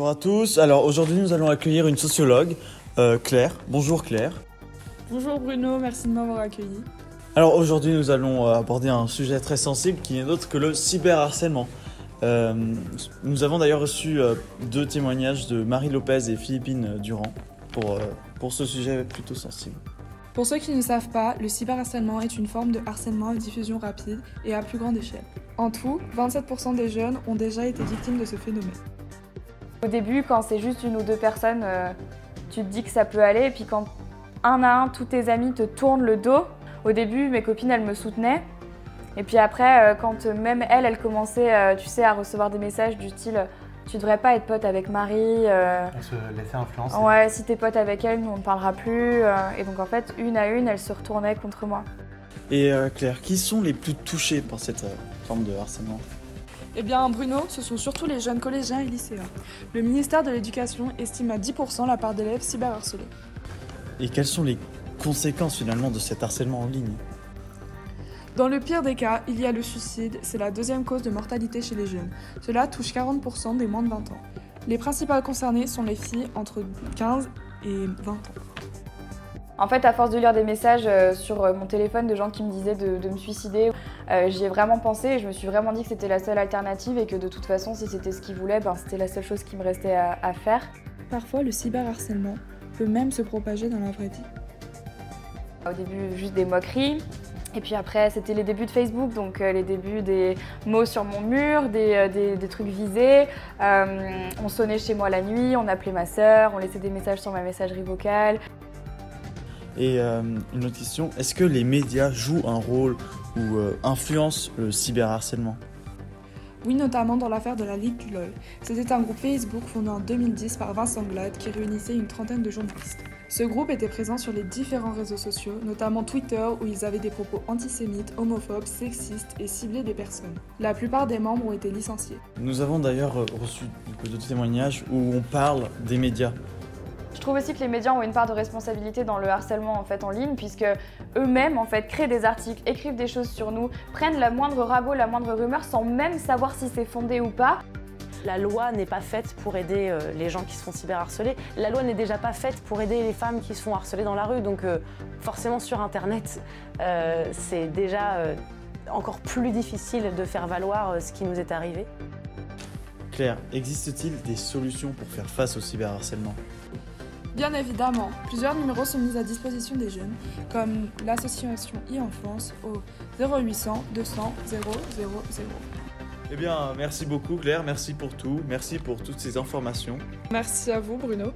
Bonjour à tous. Alors aujourd'hui nous allons accueillir une sociologue, euh, Claire. Bonjour Claire. Bonjour Bruno, merci de m'avoir accueilli. Alors aujourd'hui nous allons euh, aborder un sujet très sensible qui n'est autre que le cyberharcèlement. Euh, nous avons d'ailleurs reçu euh, deux témoignages de Marie Lopez et Philippine Durand pour, euh, pour ce sujet plutôt sensible. Pour ceux qui ne savent pas, le cyberharcèlement est une forme de harcèlement à diffusion rapide et à plus grande échelle. En tout, 27% des jeunes ont déjà été victimes de ce phénomène. Au début, quand c'est juste une ou deux personnes, euh, tu te dis que ça peut aller. Et puis quand un à un, tous tes amis te tournent le dos, au début, mes copines, elles me soutenaient. Et puis après, euh, quand même elles, elles commençaient, euh, tu sais, à recevoir des messages du style Tu devrais pas être pote avec Marie. euh, On se laissait influencer. ouais, si t'es pote avec elle, nous on ne parlera plus. euh, et donc en fait, une à une, elles se retournaient contre moi. Et euh, Claire, qui sont les plus touchés par cette euh, forme de harcèlement? Eh bien Bruno, ce sont surtout les jeunes collégiens et lycéens. Le ministère de l'Éducation estime à 10% la part d'élèves cyberharcelés. Et quelles sont les conséquences finalement de cet harcèlement en ligne? Dans le pire des cas, il y a le suicide, c'est la deuxième cause de mortalité chez les jeunes. Cela touche 40% des moins de 20 ans. Les principales concernées sont les filles entre 15 et 20 ans. En fait, à force de lire des messages euh, sur euh, mon téléphone de gens qui me disaient de, de me suicider, euh, j'y ai vraiment pensé et je me suis vraiment dit que c'était la seule alternative et que de toute façon, si c'était ce qu'ils voulaient, ben, c'était la seule chose qui me restait à, à faire. Parfois, le cyberharcèlement peut même se propager dans la vraie vie. Au début, juste des moqueries. Et puis après, c'était les débuts de Facebook, donc euh, les débuts des mots sur mon mur, des, euh, des- des trucs visés. Euh, on sonnait chez moi la nuit, on appelait ma sœur, on laissait des messages sur ma messagerie vocale. Et euh, une autre question, est-ce que les médias jouent un rôle ou euh, influencent le cyberharcèlement? Oui, notamment dans l'affaire de la Ligue du LOL. C'était un groupe Facebook fondé en 2010 par Vincent Glade qui réunissait une trentaine de journalistes. Ce groupe était présent sur les différents réseaux sociaux, notamment Twitter où ils avaient des propos antisémites, homophobes, sexistes et ciblaient des personnes. La plupart des membres ont été licenciés. Nous avons d'ailleurs euh, reçu de témoignages où on parle des médias. Je trouve aussi que les médias ont une part de responsabilité dans le harcèlement en fait en ligne puisque eux-mêmes en fait créent des articles, écrivent des choses sur nous, prennent la moindre ragot, la moindre rumeur sans même savoir si c'est fondé ou pas. La loi n'est pas faite pour aider euh, les gens qui se font cyberharceler. La loi n'est déjà pas faite pour aider les femmes qui se font harceler dans la rue. Donc euh, forcément sur Internet, euh, c'est déjà euh, encore plus difficile de faire valoir euh, ce qui nous est arrivé. Claire, existe-t-il des solutions pour faire face au cyberharcèlement? Bien évidemment, plusieurs numéros sont mis à disposition des jeunes, comme l'association e-enfance au 0800 200 000. Eh bien, merci beaucoup Claire, merci pour tout, merci pour toutes ces informations. Merci à vous Bruno.